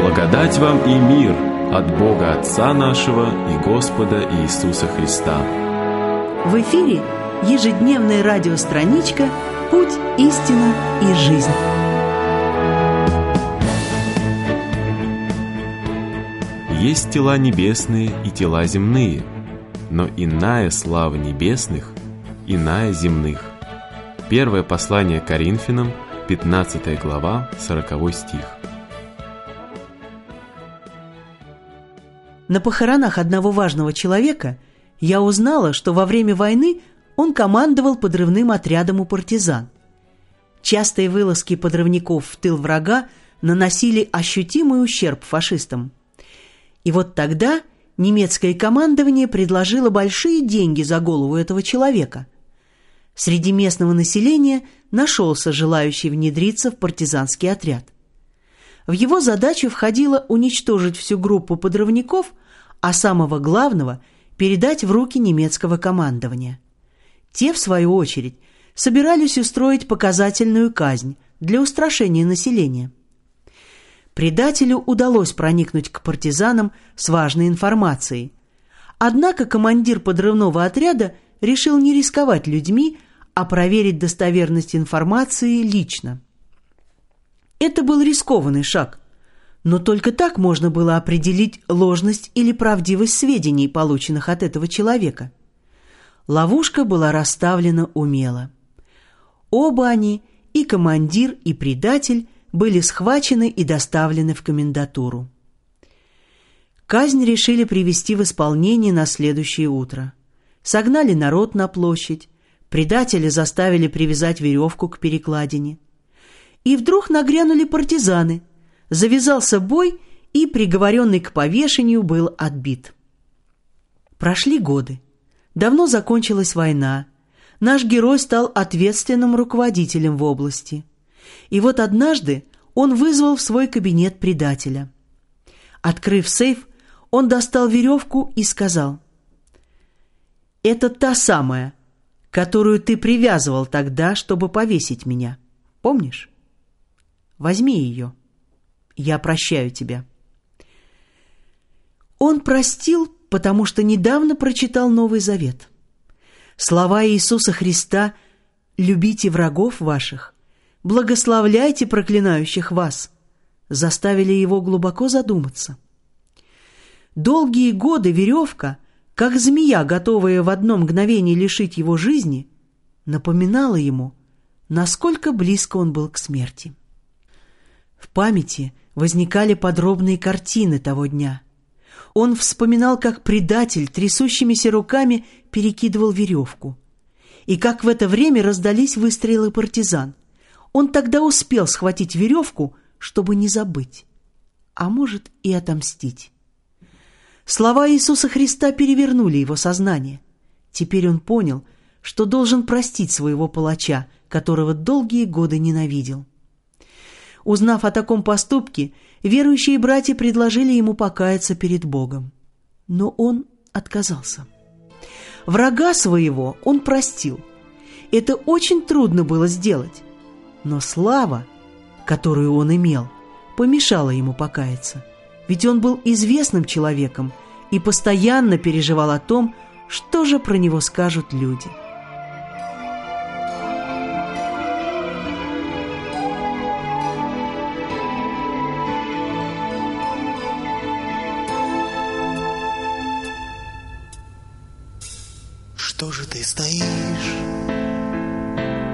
Благодать вам и мир от Бога Отца нашего и Господа Иисуса Христа. В эфире ежедневная радиостраничка «Путь, истина и жизнь». Есть тела небесные и тела земные, но иная слава небесных, иная земных. Первое послание Коринфянам, 15 глава, 40 стих. На похоронах одного важного человека я узнала, что во время войны он командовал подрывным отрядом у партизан. Частые вылазки подрывников в тыл врага наносили ощутимый ущерб фашистам. И вот тогда немецкое командование предложило большие деньги за голову этого человека. Среди местного населения нашелся желающий внедриться в партизанский отряд. В его задачу входило уничтожить всю группу подрывников, а самого главного – передать в руки немецкого командования. Те, в свою очередь, собирались устроить показательную казнь для устрашения населения. Предателю удалось проникнуть к партизанам с важной информацией. Однако командир подрывного отряда решил не рисковать людьми, а проверить достоверность информации лично. Это был рискованный шаг, но только так можно было определить ложность или правдивость сведений, полученных от этого человека. Ловушка была расставлена умело. Оба они, и командир, и предатель, были схвачены и доставлены в комендатуру. Казнь решили привести в исполнение на следующее утро. Согнали народ на площадь, предателя заставили привязать веревку к перекладине. И вдруг нагрянули партизаны, завязался бой, и приговоренный к повешению был отбит. Прошли годы. Давно закончилась война. Наш герой стал ответственным руководителем в области. И вот однажды он вызвал в свой кабинет предателя. Открыв сейф, он достал веревку и сказал, «Это та самая, которую ты привязывал тогда, чтобы повесить меня. Помнишь? Возьми ее» я прощаю тебя». Он простил, потому что недавно прочитал Новый Завет. Слова Иисуса Христа «любите врагов ваших», «благословляйте проклинающих вас» заставили его глубоко задуматься. Долгие годы веревка, как змея, готовая в одно мгновение лишить его жизни, напоминала ему, насколько близко он был к смерти. В памяти возникали подробные картины того дня. Он вспоминал, как предатель трясущимися руками перекидывал веревку. И как в это время раздались выстрелы партизан. Он тогда успел схватить веревку, чтобы не забыть, а может и отомстить. Слова Иисуса Христа перевернули его сознание. Теперь он понял, что должен простить своего палача, которого долгие годы ненавидел. Узнав о таком поступке, верующие братья предложили ему покаяться перед Богом. Но он отказался. Врага своего он простил. Это очень трудно было сделать. Но слава, которую он имел, помешала ему покаяться. Ведь он был известным человеком и постоянно переживал о том, что же про него скажут люди. Стоишь?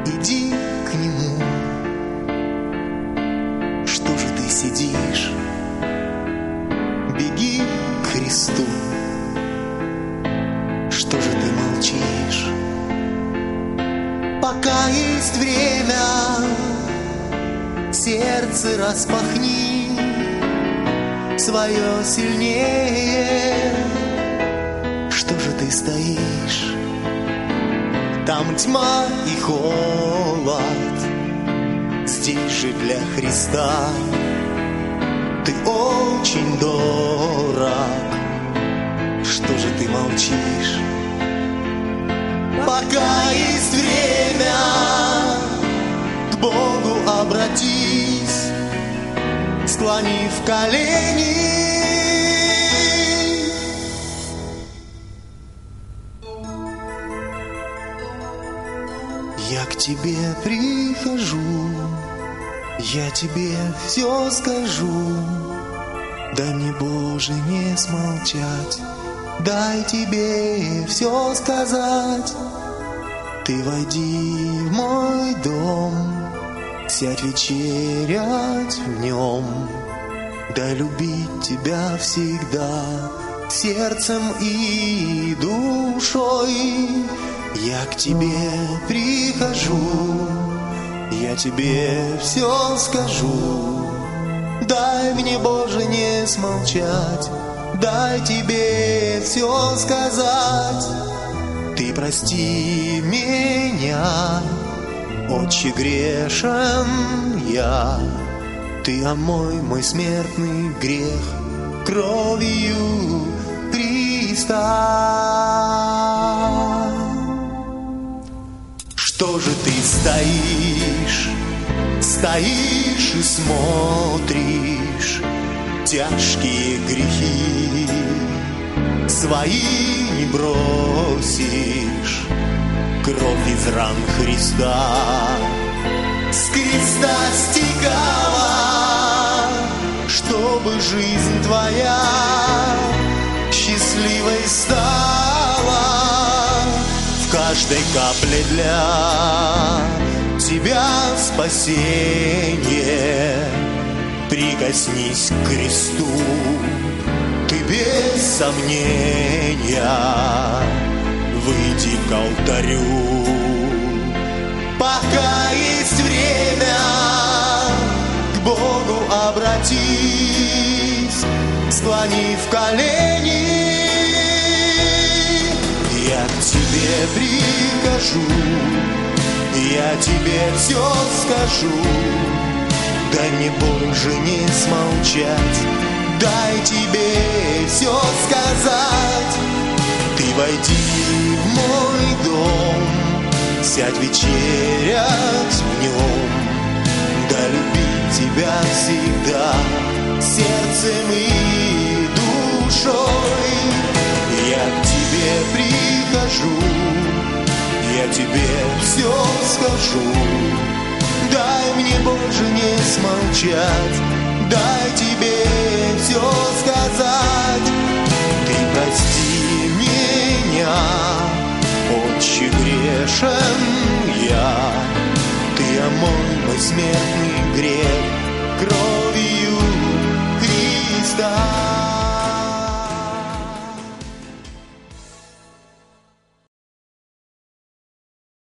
Иди к нему. Что же ты сидишь? Беги к Христу. Что же ты молчишь? Пока есть время, сердце распахни свое сильнее. Что же ты стоишь? Там тьма и холод, здесь же для Христа ты очень дорог. Что же ты молчишь? Пока есть время, к Богу обратись, склони склонив колени. Тебе прихожу, я тебе все скажу. Дай мне, Боже, не смолчать, дай тебе все сказать. Ты войди в мой дом, сядь вечерять в нем. Дай любить тебя всегда, сердцем и душой. Я к тебе прихожу, я тебе все скажу. Дай мне, Боже, не смолчать, дай тебе все сказать. Ты прости меня, отче грешен я. Ты омой мой смертный грех кровью Христа. Стоишь и смотришь тяжкие грехи. Свои не бросишь, кровь из ран Христа. С креста стекала, чтобы жизнь твоя счастливой стала. В каждой капле для тебя спасение. Прикоснись к кресту, ты без сомнения выйди к алтарю. Пока есть время, к Богу обратись, склонив колени. Я к тебе прикажу, я тебе все скажу. Дай мне, Боже, не смолчать, дай тебе все сказать. Ты войди в мой дом, сядь вечерять в нем, да любить тебя всегда сердцем и душой. Я к тебе прихожу, скажу. Дай мне, Боже, не смолчать, дай тебе все сказать. Ты прости меня, отче грешен я. Ты омой мой смертный грех кровью Христа.